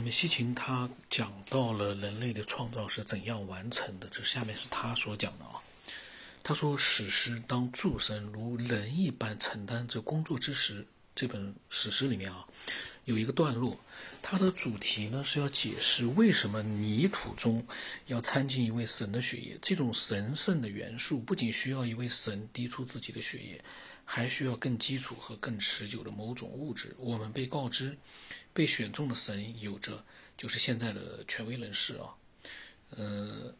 那么西秦他讲到了人类的创造是怎样完成的，这下面是他所讲的啊。他说：“史诗当诸神如人一般承担着工作之时，这本史诗里面啊，有一个段落，它的主题呢是要解释为什么泥土中要掺进一位神的血液。这种神圣的元素不仅需要一位神滴出自己的血液，还需要更基础和更持久的某种物质。我们被告知。”被选中的神有着，就是现在的权威人士啊，呃，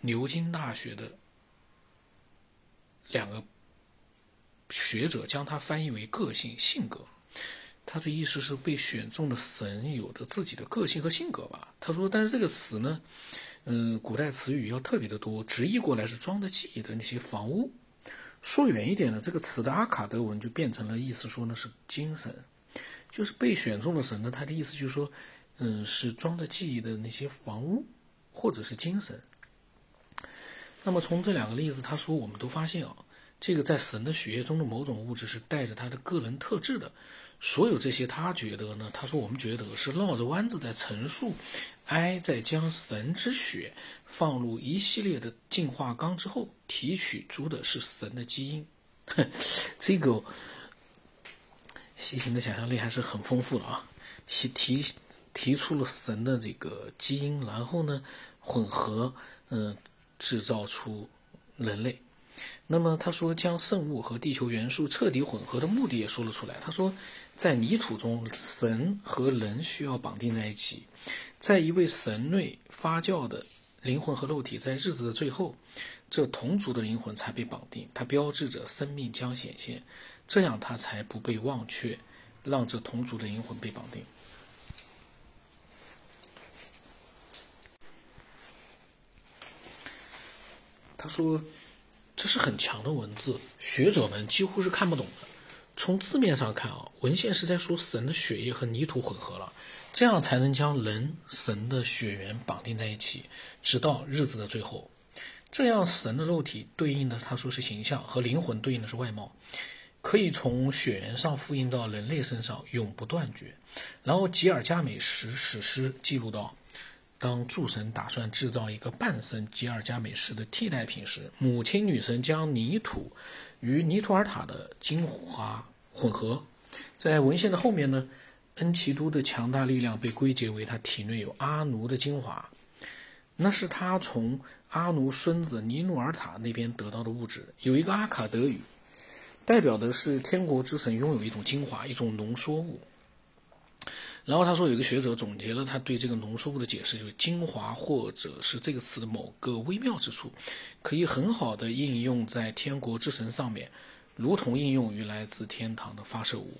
牛津大学的两个学者将它翻译为个性性格，他的意思是被选中的神有着自己的个性和性格吧。他说，但是这个词呢，嗯，古代词语要特别的多，直译过来是装着记忆的那些房屋。说远一点呢，这个词的阿卡德文就变成了意思说呢是精神。就是被选中的神呢，他的意思就是说，嗯，是装着记忆的那些房屋，或者是精神。那么从这两个例子，他说我们都发现啊，这个在神的血液中的某种物质是带着他的个人特质的。所有这些，他觉得呢，他说我们觉得是绕着弯子在陈述，埃在将神之血放入一系列的进化缸之后，提取出的是神的基因。这个。西秦的想象力还是很丰富的啊，提提提出了神的这个基因，然后呢混合，嗯，制造出人类。那么他说将圣物和地球元素彻底混合的目的也说了出来。他说，在泥土中，神和人需要绑定在一起，在一位神内发酵的灵魂和肉体，在日子的最后，这同族的灵魂才被绑定，它标志着生命将显现。这样它才不被忘却，让这同族的灵魂被绑定。他说：“这是很强的文字，学者们几乎是看不懂的。从字面上看啊，文献是在说神的血液和泥土混合了，这样才能将人神的血缘绑定在一起，直到日子的最后。这样神的肉体对应的，他说是形象，和灵魂对应的是外貌。”可以从血缘上复印到人类身上，永不断绝。然后吉尔加美什史诗记录到，当诸神打算制造一个半神吉尔加美什的替代品时，母亲女神将泥土与尼图尔塔的精华混合。在文献的后面呢，恩奇都的强大力量被归结为他体内有阿努的精华，那是他从阿努孙子尼努尔塔那边得到的物质。有一个阿卡德语。代表的是天国之神拥有一种精华，一种浓缩物。然后他说，有个学者总结了他对这个浓缩物的解释，就是精华或者是这个词的某个微妙之处，可以很好的应用在天国之神上面，如同应用于来自天堂的发射物。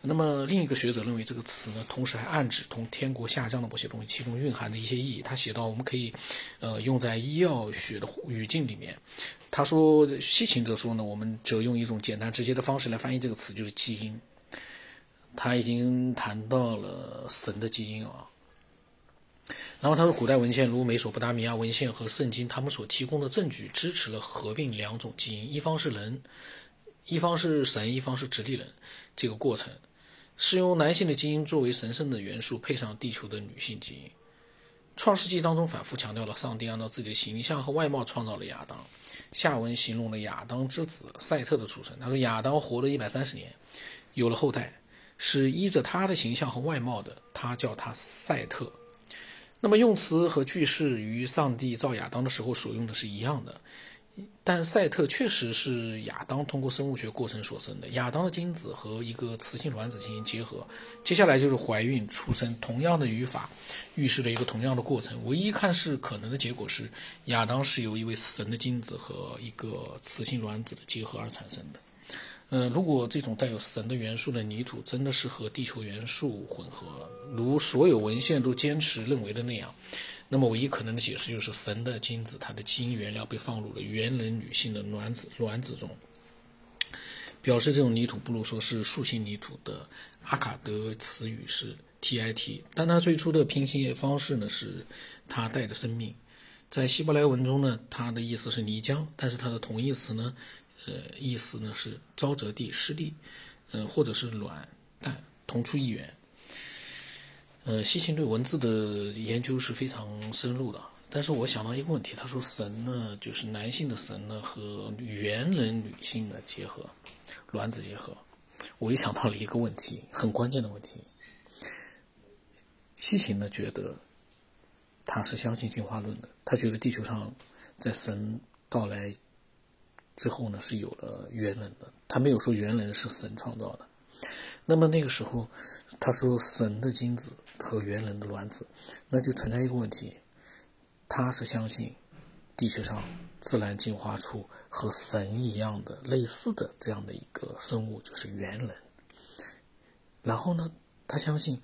那么另一个学者认为这个词呢，同时还暗指从天国下降的某些东西，其中蕴含的一些意义。他写到，我们可以，呃，用在医药学的语境里面。他说，西秦则说呢，我们则用一种简单直接的方式来翻译这个词，就是基因。他已经谈到了神的基因啊。然后他说，古代文献如美索不达米亚文献和圣经，他们所提供的证据支持了合并两种基因，一方是人，一方是神，一方是直立人这个过程，是用男性的基因作为神圣的元素，配上地球的女性基因。创世纪当中反复强调了，上帝按照自己的形象和外貌创造了亚当。下文形容了亚当之子赛特的出生。他说：“亚当活了一百三十年，有了后代，是依着他的形象和外貌的。他叫他赛特。那么用词和句式与上帝造亚当的时候所用的是一样的。但赛特确实是亚当通过生物学过程所生的。亚当的精子和一个雌性卵子进行结合，接下来就是怀孕出生。同样的语法预示了一个同样的过程。唯一看似可能的结果是，亚当是由一位神的精子和一个雌性卵子的结合而产生的。嗯，如果这种带有神的元素的泥土真的是和地球元素混合，如所有文献都坚持认为的那样。那么，唯一可能的解释就是神的精子，它的基因原料被放入了猿人女性的卵子卵子中，表示这种泥土不如说是树形泥土的阿卡德词语是 tit，但它最初的拼写方式呢是它带着生命，在希伯来文中呢，它的意思是泥浆，但是它的同义词呢，呃，意思呢是沼泽地、湿地，嗯，或者是卵蛋，同出一源。呃，西秦对文字的研究是非常深入的。但是我想到一个问题，他说神呢，就是男性的神呢和猿人女性的结合，卵子结合。我一想到了一个问题，很关键的问题。西秦呢觉得他是相信进化论的，他觉得地球上在神到来之后呢是有了猿人的，他没有说猿人是神创造的。那么那个时候，他说神的精子和猿人的卵子，那就存在一个问题。他是相信地球上自然进化出和神一样的类似的这样的一个生物，就是猿人。然后呢，他相信，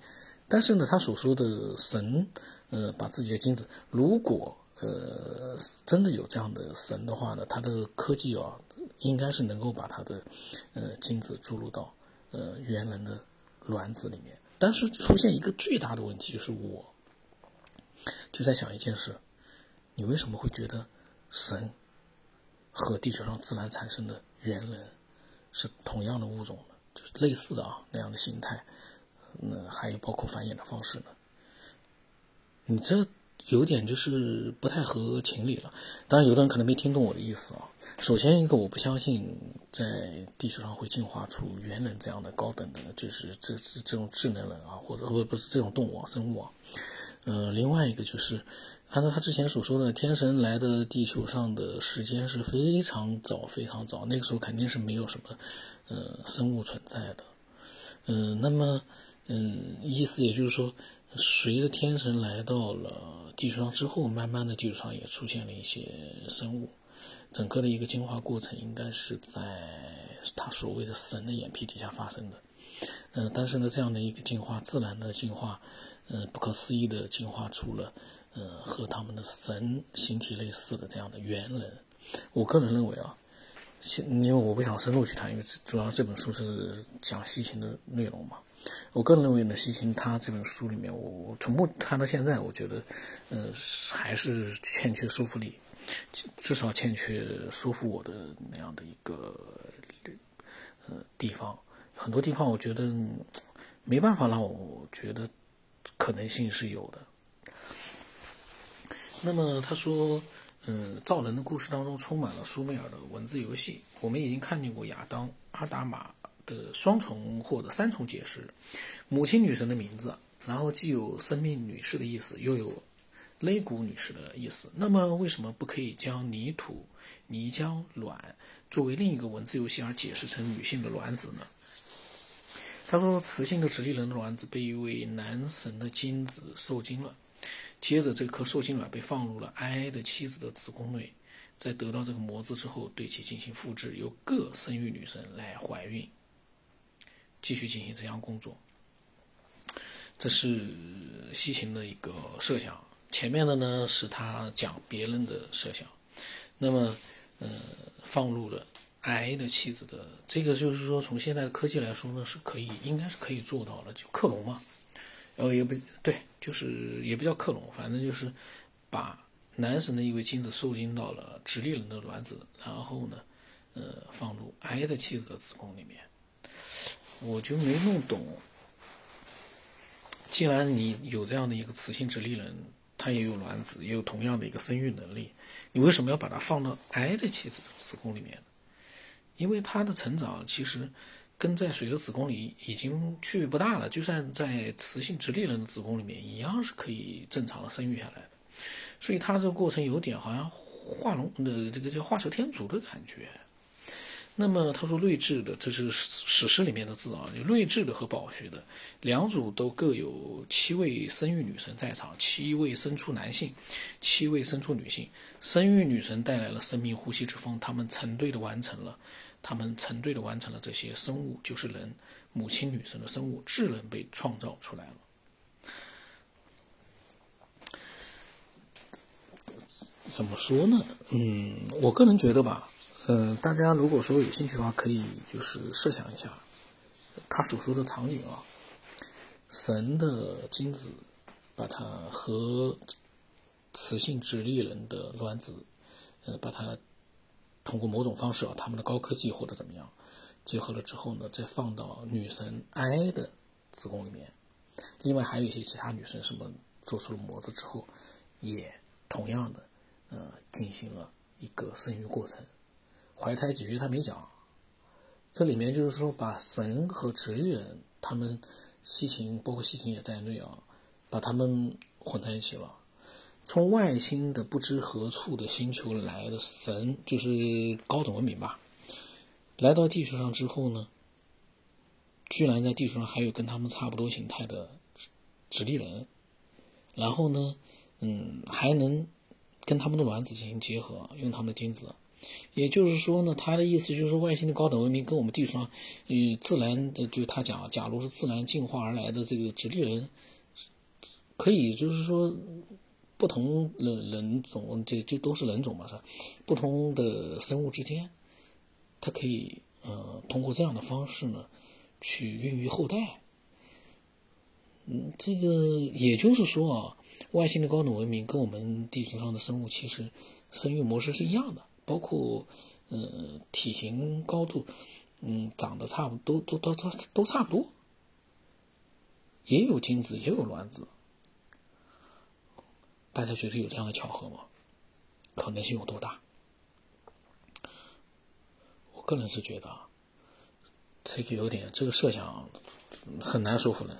但是呢，他所说的神，呃，把自己的精子，如果呃真的有这样的神的话呢，他的科技啊，应该是能够把他的呃精子注入到呃猿人的卵子里面。但是出现一个巨大的问题，就是我就在想一件事。你为什么会觉得神和地球上自然产生的猿人是同样的物种呢？就是类似的啊那样的形态，那还有包括繁衍的方式呢？你这有点就是不太合情理了。当然，有的人可能没听懂我的意思啊。首先一个，我不相信在地球上会进化出猿人这样的高等的，就是这这这种智能人啊，或者不不是这种动物啊生物啊。呃，另外一个就是。按照他之前所说的，天神来的地球上的时间是非常早、非常早，那个时候肯定是没有什么，呃，生物存在的。嗯，那么，嗯，意思也就是说，随着天神来到了地球上之后，慢慢的地球上也出现了一些生物，整个的一个进化过程应该是在他所谓的神的眼皮底下发生的。嗯，但是呢，这样的一个进化，自然的进化，呃，不可思议的进化出了。呃，和他们的神形体类似的这样的猿人，我个人认为啊，因为我不想深入去谈，因为主要这本书是讲西秦的内容嘛。我个人认为呢，西秦他这本书里面，我我从目看到现在，我觉得，呃，还是欠缺说服力，至少欠缺说服我的那样的一个呃地方。很多地方我觉得没办法让我觉得可能性是有的。那么他说，嗯，造人的故事当中充满了苏美尔的文字游戏。我们已经看见过亚当、阿达玛的双重或者三重解释，母亲女神的名字，然后既有生命女士的意思，又有肋骨女士的意思。那么为什么不可以将泥土、泥浆、卵作为另一个文字游戏而解释成女性的卵子呢？他说，雌性的直立人的卵子被一位男神的精子受精了。接着，这颗受精卵被放入了埃的妻子的子宫内，在得到这个模子之后，对其进行复制，由各生育女神来怀孕，继续进行这项工作。这是西秦的一个设想。前面的呢是他讲别人的设想。那么，呃，放入了埃的妻子的这个，就是说从现在的科技来说呢，是可以，应该是可以做到的，就克隆嘛。然后，也不对，就是也不叫克隆，反正就是把男神的一位精子受精到了直立人的卵子，然后呢，呃，放入癌的妻子的子宫里面。我就没弄懂，既然你有这样的一个雌性直立人，他也有卵子，也有同样的一个生育能力，你为什么要把它放到癌的妻子子宫里面？因为他的成长其实。跟在水的子宫里已经区别不大了，就算在雌性直立人的子宫里面，一样是可以正常的生育下来的。所以它这个过程有点好像画龙的这个叫画蛇添足的感觉。那么他说睿智的，这是史诗里面的字啊，睿智的和宝学的两组都各有七位生育女神在场，七位生出男性，七位生出女性。生育女神带来了生命呼吸之风，他们成对的完成了。他们成对的完成了这些生物，就是人，母亲女神的生物，智能被创造出来了。怎么说呢？嗯，我个人觉得吧，嗯，大家如果说有兴趣的话，可以就是设想一下他所说的场景啊，神的精子把它和雌性直立人的卵子，呃，把它。通过某种方式啊，他们的高科技或者怎么样，结合了之后呢，再放到女神埃的子宫里面，另外还有一些其他女生，什么做出了模子之后，也同样的，呃，进行了一个生育过程。怀胎几月他没讲，这里面就是说把神和直立人他们西秦，包括西秦也在内啊，把他们混在一起了。从外星的不知何处的星球来的神，就是高等文明吧，来到地球上之后呢，居然在地球上还有跟他们差不多形态的直立人，然后呢，嗯，还能跟他们的卵子进行结合，用他们的精子。也就是说呢，他的意思就是说，外星的高等文明跟我们地球上，与自然的，就他讲，假如是自然进化而来的这个直立人，可以就是说。不同人人种，这就都是人种嘛，是吧？不同的生物之间，它可以，呃，通过这样的方式呢，去孕育后代。嗯，这个也就是说啊，外星的高等文明跟我们地球上的生物其实生育模式是一样的，包括，呃，体型、高度，嗯，长得差不多，都都都都差不多，也有精子，也有卵子。大家觉得有这样的巧合吗？可能性有多大？我个人是觉得啊，这个有点这个设想很难说服人。